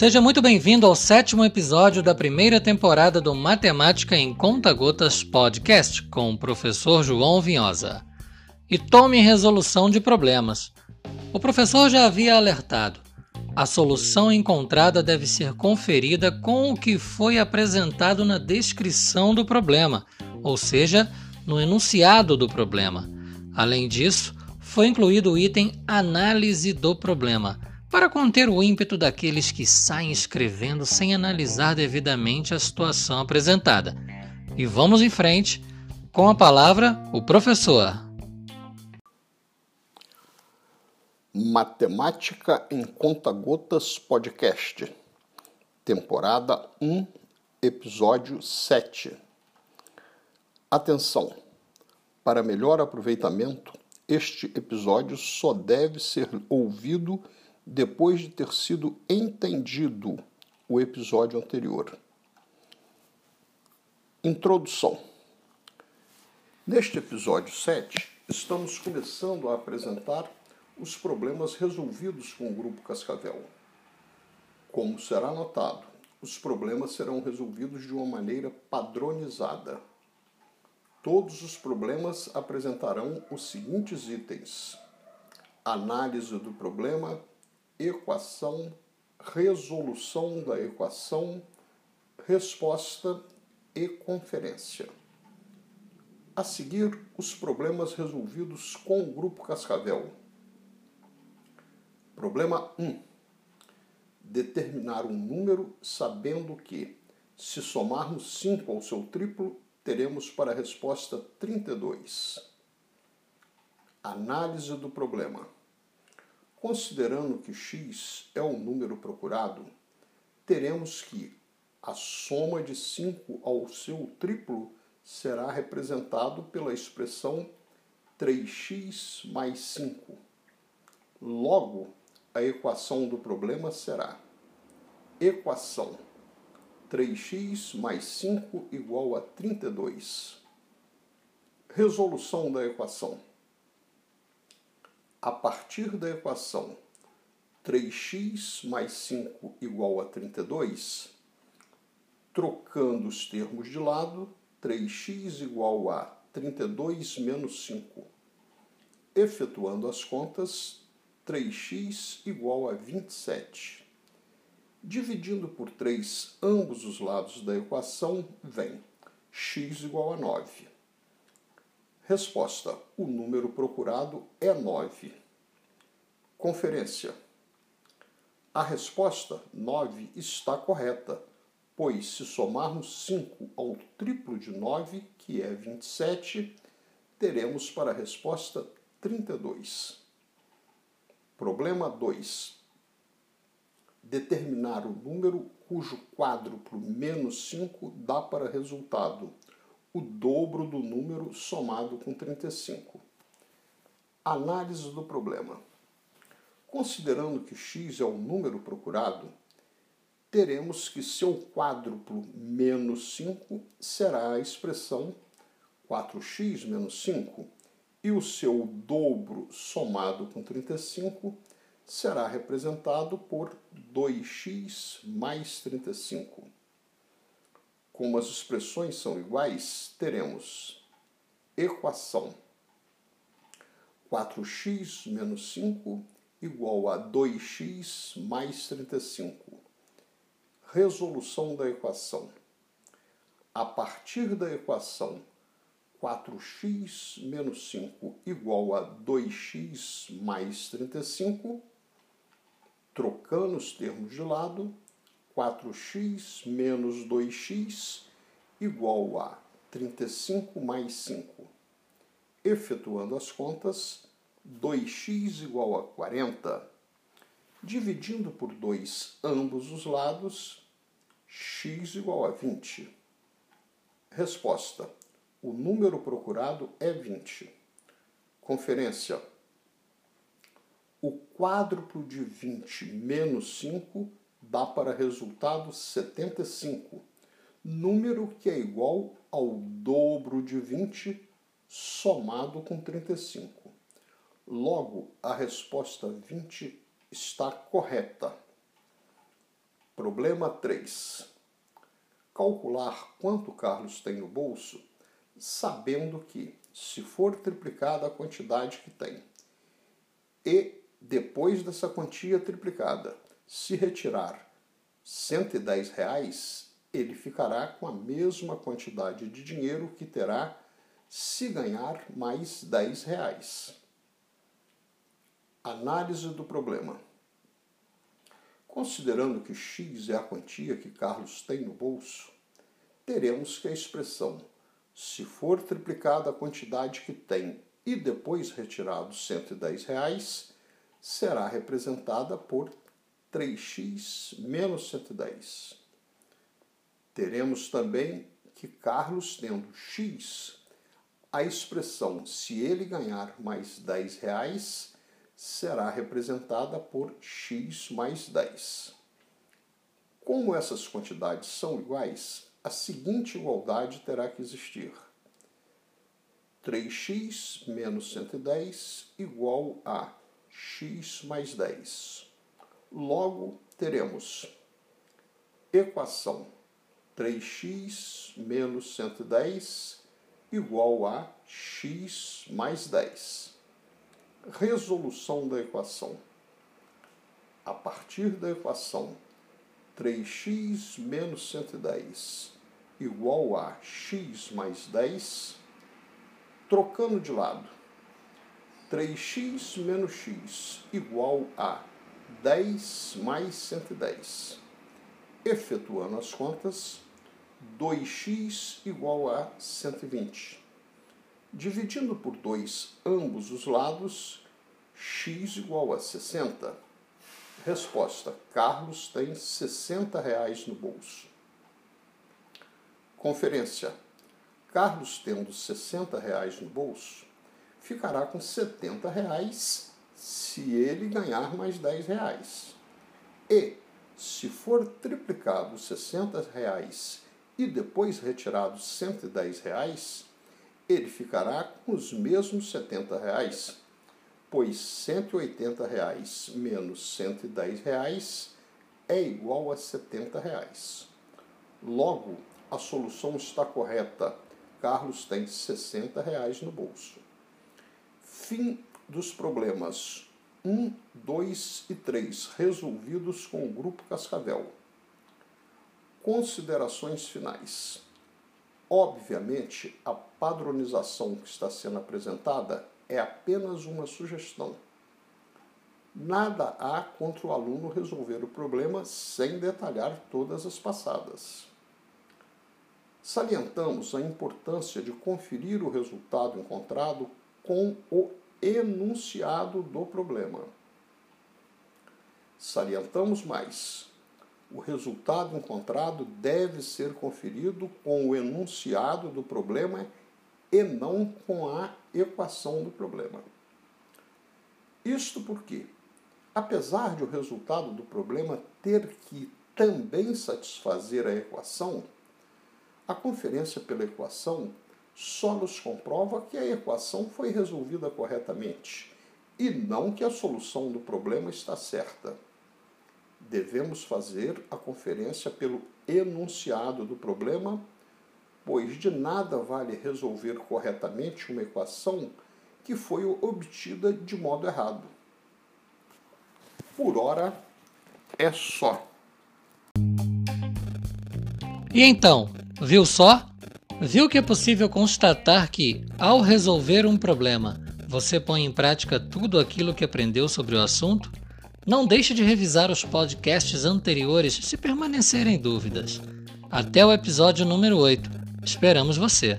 Seja muito bem-vindo ao sétimo episódio da primeira temporada do Matemática em Conta Gotas Podcast com o professor João Vinhosa. E tome resolução de problemas. O professor já havia alertado. A solução encontrada deve ser conferida com o que foi apresentado na descrição do problema, ou seja, no enunciado do problema. Além disso, foi incluído o item Análise do problema para conter o ímpeto daqueles que saem escrevendo sem analisar devidamente a situação apresentada. E vamos em frente com a palavra o professor. Matemática em Conta-Gotas Podcast, temporada 1, episódio 7. Atenção! Para melhor aproveitamento, este episódio só deve ser ouvido depois de ter sido entendido o episódio anterior. Introdução. Neste episódio 7, estamos começando a apresentar os problemas resolvidos com o grupo Cascavel. Como será notado, os problemas serão resolvidos de uma maneira padronizada. Todos os problemas apresentarão os seguintes itens: análise do problema, equação, resolução da equação, resposta e conferência. A seguir, os problemas resolvidos com o grupo Cascavel. Problema 1. Determinar um número sabendo que, se somarmos 5 ao seu triplo, teremos para a resposta 32. Análise do problema. Considerando que x é o número procurado, teremos que a soma de 5 ao seu triplo será representado pela expressão 3x mais 5. Logo, a equação do problema será equação 3x mais 5 igual a 32. Resolução da equação a partir da equação 3x mais 5 igual a 32, trocando os termos de lado, 3x igual a 32 menos 5. Efetuando as contas, 3x igual a 27. Dividindo por 3 ambos os lados da equação, vem x igual a 9. Resposta: o número procurado é 9. Conferência: a resposta 9 está correta, pois se somarmos 5 ao triplo de 9, que é 27, teremos para a resposta 32. Problema 2. Determinar o número cujo quádruplo menos 5 dá para resultado o dobro do número somado com 35. Análise do problema. Considerando que x é o número procurado, teremos que seu quádruplo menos 5 será a expressão 4x menos 5 e o seu dobro somado com 35 será representado por 2x mais 35. Como as expressões são iguais, teremos equação 4x menos 5 igual a 2x mais 35. Resolução da equação. A partir da equação 4x menos 5 igual a 2x mais 35, trocando os termos de lado, 4x menos 2x igual a 35 mais 5. Efetuando as contas, 2x igual a 40, dividindo por 2 ambos os lados, x igual a 20. Resposta: o número procurado é 20. Conferência: o quádruplo de 20 menos 5 dá para resultado 75, número que é igual ao dobro de 20 somado com 35. Logo, a resposta 20 está correta. Problema 3. Calcular quanto Carlos tem no bolso, sabendo que, se for triplicada a quantidade que tem, e depois dessa quantia triplicada, se retirar 110 reais, ele ficará com a mesma quantidade de dinheiro que terá se ganhar mais 10 reais. Análise do problema. Considerando que x é a quantia que Carlos tem no bolso, teremos que a expressão se for triplicada a quantidade que tem e depois retirado 110 reais, será representada por 3x menos 110. Teremos também que Carlos tendo x, a expressão se ele ganhar mais 10 reais será representada por x mais 10. Como essas quantidades são iguais, a seguinte igualdade terá que existir. 3x menos 110 igual a x mais 10. Logo, teremos equação 3x menos 110 igual a x mais 10. Resolução da equação. A partir da equação 3x menos 110 igual a x mais 10, trocando de lado, 3x menos x igual a 10 mais 110. Efetuando as contas, 2x igual a 120. Dividindo por 2 ambos os lados, x igual a 60. Resposta: Carlos tem 60 reais no bolso. Conferência: Carlos tendo 60 reais no bolso, ficará com 70 reais se ele ganhar mais 10 reais. E, se for triplicado 60 reais e depois retirado 110 reais, ele ficará com os mesmos 70 reais, pois 180 reais menos 110 reais é igual a 70 reais. Logo, a solução está correta. Carlos tem 60 reais no bolso. Fim dos problemas 1, 2 e 3, resolvidos com o Grupo Cascavel. Considerações finais. Obviamente, a padronização que está sendo apresentada é apenas uma sugestão. Nada há contra o aluno resolver o problema sem detalhar todas as passadas. Salientamos a importância de conferir o resultado encontrado com o enunciado do problema. Salientamos mais o resultado encontrado deve ser conferido com o enunciado do problema e não com a equação do problema. Isto porque, apesar de o resultado do problema ter que também satisfazer a equação, a conferência pela equação só nos comprova que a equação foi resolvida corretamente e não que a solução do problema está certa devemos fazer a conferência pelo enunciado do problema, pois de nada vale resolver corretamente uma equação que foi obtida de modo errado. Por hora é só. E então, viu só? Viu que é possível constatar que, ao resolver um problema, você põe em prática tudo aquilo que aprendeu sobre o assunto? Não deixe de revisar os podcasts anteriores se permanecerem dúvidas. Até o episódio número 8. Esperamos você!